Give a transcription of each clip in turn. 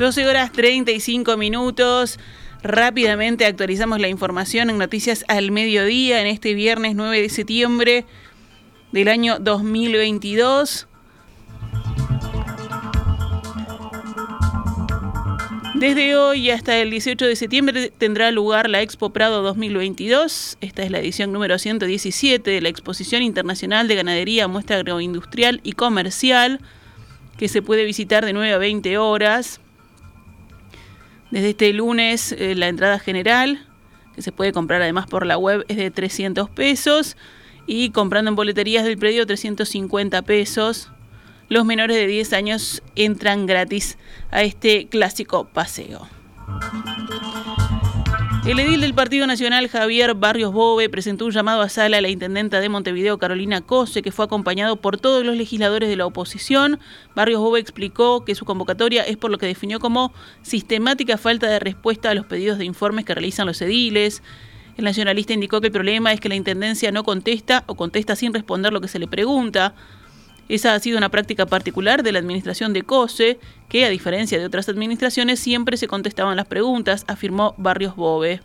12 horas 35 minutos. Rápidamente actualizamos la información en Noticias al Mediodía en este viernes 9 de septiembre del año 2022. Desde hoy hasta el 18 de septiembre tendrá lugar la Expo Prado 2022. Esta es la edición número 117 de la Exposición Internacional de Ganadería, Muestra Agroindustrial y Comercial, que se puede visitar de 9 a 20 horas. Desde este lunes eh, la entrada general, que se puede comprar además por la web, es de 300 pesos y comprando en boleterías del predio 350 pesos. Los menores de 10 años entran gratis a este clásico paseo. El edil del Partido Nacional, Javier Barrios Bove, presentó un llamado a sala a la intendenta de Montevideo, Carolina Cose, que fue acompañado por todos los legisladores de la oposición. Barrios Bove explicó que su convocatoria es por lo que definió como sistemática falta de respuesta a los pedidos de informes que realizan los ediles. El nacionalista indicó que el problema es que la intendencia no contesta o contesta sin responder lo que se le pregunta. Esa ha sido una práctica particular de la administración de COSE, que a diferencia de otras administraciones siempre se contestaban las preguntas, afirmó Barrios Bove.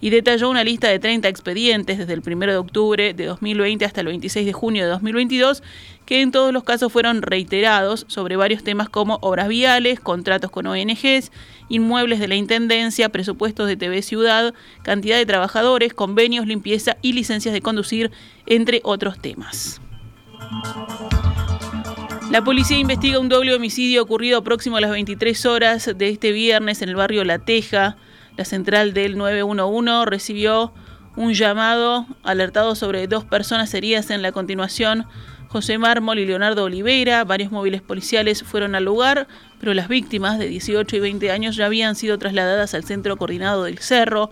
Y detalló una lista de 30 expedientes desde el 1 de octubre de 2020 hasta el 26 de junio de 2022, que en todos los casos fueron reiterados sobre varios temas como obras viales, contratos con ONGs, inmuebles de la Intendencia, presupuestos de TV Ciudad, cantidad de trabajadores, convenios, limpieza y licencias de conducir, entre otros temas. La policía investiga un doble homicidio ocurrido próximo a las 23 horas de este viernes en el barrio La Teja. La central del 911 recibió un llamado alertado sobre dos personas heridas en la continuación. José Mármol y Leonardo Oliveira, varios móviles policiales fueron al lugar, pero las víctimas de 18 y 20 años ya habían sido trasladadas al centro coordinado del Cerro.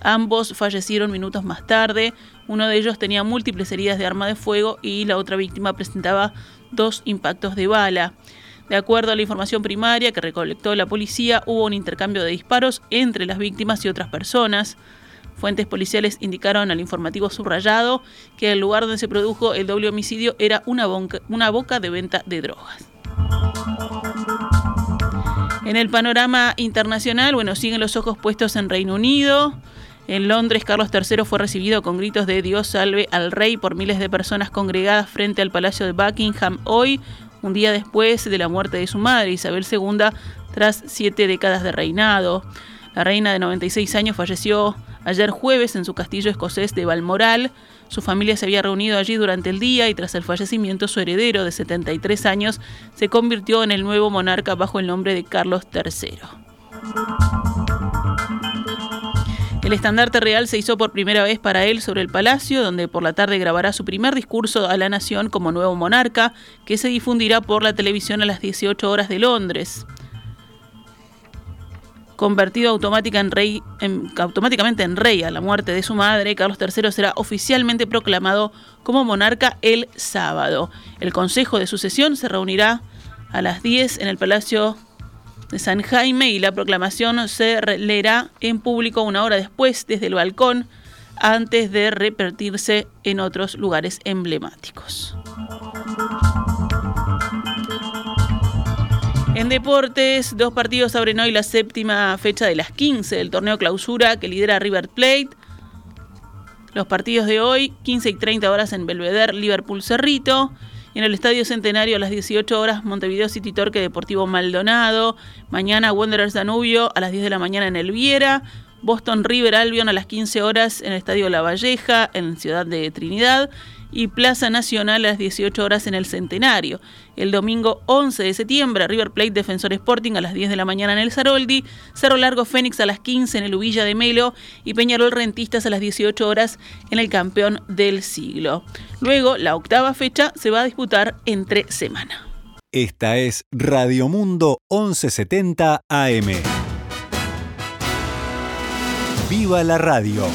Ambos fallecieron minutos más tarde. Uno de ellos tenía múltiples heridas de arma de fuego y la otra víctima presentaba dos impactos de bala. De acuerdo a la información primaria que recolectó la policía, hubo un intercambio de disparos entre las víctimas y otras personas. Fuentes policiales indicaron al informativo subrayado que el lugar donde se produjo el doble homicidio era una, boca de venta de drogas. En el panorama internacional, bueno, siguen los ojos puestos en Reino Unido. En Londres, Carlos III fue recibido con gritos de Dios salve al rey por miles de personas congregadas frente al Palacio de Buckingham hoy, un día después de la muerte de su madre, Isabel II, tras siete décadas de reinado. La reina de 96 años falleció ayer jueves en su castillo escocés de Balmoral. Su familia se había reunido allí durante el día y tras el fallecimiento su heredero de 73 años se convirtió en el nuevo monarca bajo el nombre de Carlos III. El estandarte real se hizo por primera vez para él sobre el palacio, donde por la tarde grabará su primer discurso a la nación como nuevo monarca, que se difundirá por la televisión a las 18 horas de Londres. Convertido automáticamente en rey a la muerte de su madre, Carlos III será oficialmente proclamado como monarca el sábado. El Consejo de Sucesión se reunirá a las 10 en el Palacio de San Jaime y la proclamación se leerá en público una hora después desde el balcón antes de repetirse en otros lugares emblemáticos. En deportes, dos partidos abren hoy la séptima fecha de las 15 del torneo clausura que lidera River Plate. Los partidos de hoy, 15 y 30 horas en Belvedere, Liverpool Cerrito en el Estadio Centenario a las 18 horas Montevideo City Torque Deportivo Maldonado, mañana Wanderers Danubio a las 10 de la mañana en El Viera, Boston River Albion a las 15 horas en el Estadio La Valleja en Ciudad de Trinidad y Plaza Nacional a las 18 horas en el Centenario. El domingo 11 de septiembre, River Plate Defensor Sporting a las 10 de la mañana en el Zaroldi, Cerro Largo Fénix a las 15 en el Ubilla de Melo y Peñarol Rentistas a las 18 horas en el Campeón del Siglo. Luego, la octava fecha se va a disputar entre semana. Esta es Radio Mundo 1170 AM. ¡Viva la radio!